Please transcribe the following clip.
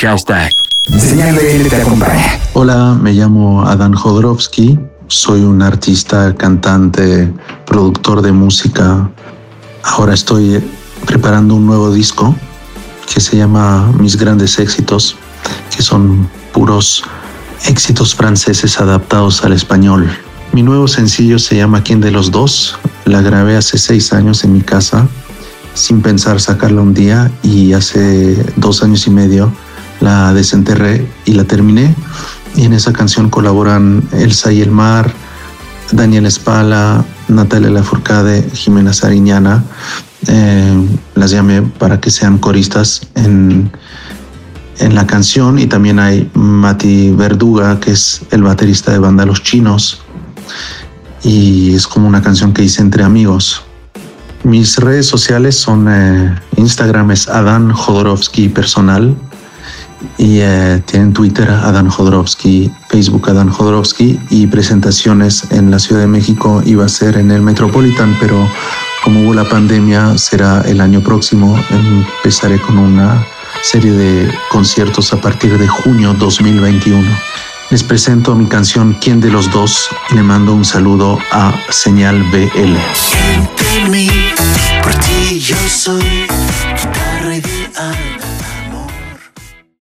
Hashtag. Señal BL te acompaña. Hola, me llamo Adán Jodorowsky. Soy un artista, cantante, productor de música. Ahora estoy preparando un nuevo disco que se llama Mis grandes éxitos, que son puros éxitos franceses adaptados al español. Mi nuevo sencillo se llama ¿Quién de los dos? La grabé hace seis años en mi casa, sin pensar sacarla un día y hace dos años y medio la desenterré y la terminé. Y en esa canción colaboran Elsa y el Mar, Daniel Espala, Natalia Lafourcade, Jimena Sariñana. Eh, las llamé para que sean coristas en, en la canción y también hay Mati Verduga, que es el baterista de banda Los Chinos y es como una canción que hice entre amigos. Mis redes sociales son eh, Instagram es Adán Jodorowsky personal y eh, tienen Twitter Adán Jodorowsky, Facebook Adán Jodorowsky y presentaciones en la Ciudad de México iba a ser en el Metropolitan, pero como hubo la pandemia será el año próximo. Empezaré con una serie de conciertos a partir de junio 2021. Les presento mi canción ¿Quién de los dos? y le mando un saludo a Señal BL. por ti yo soy.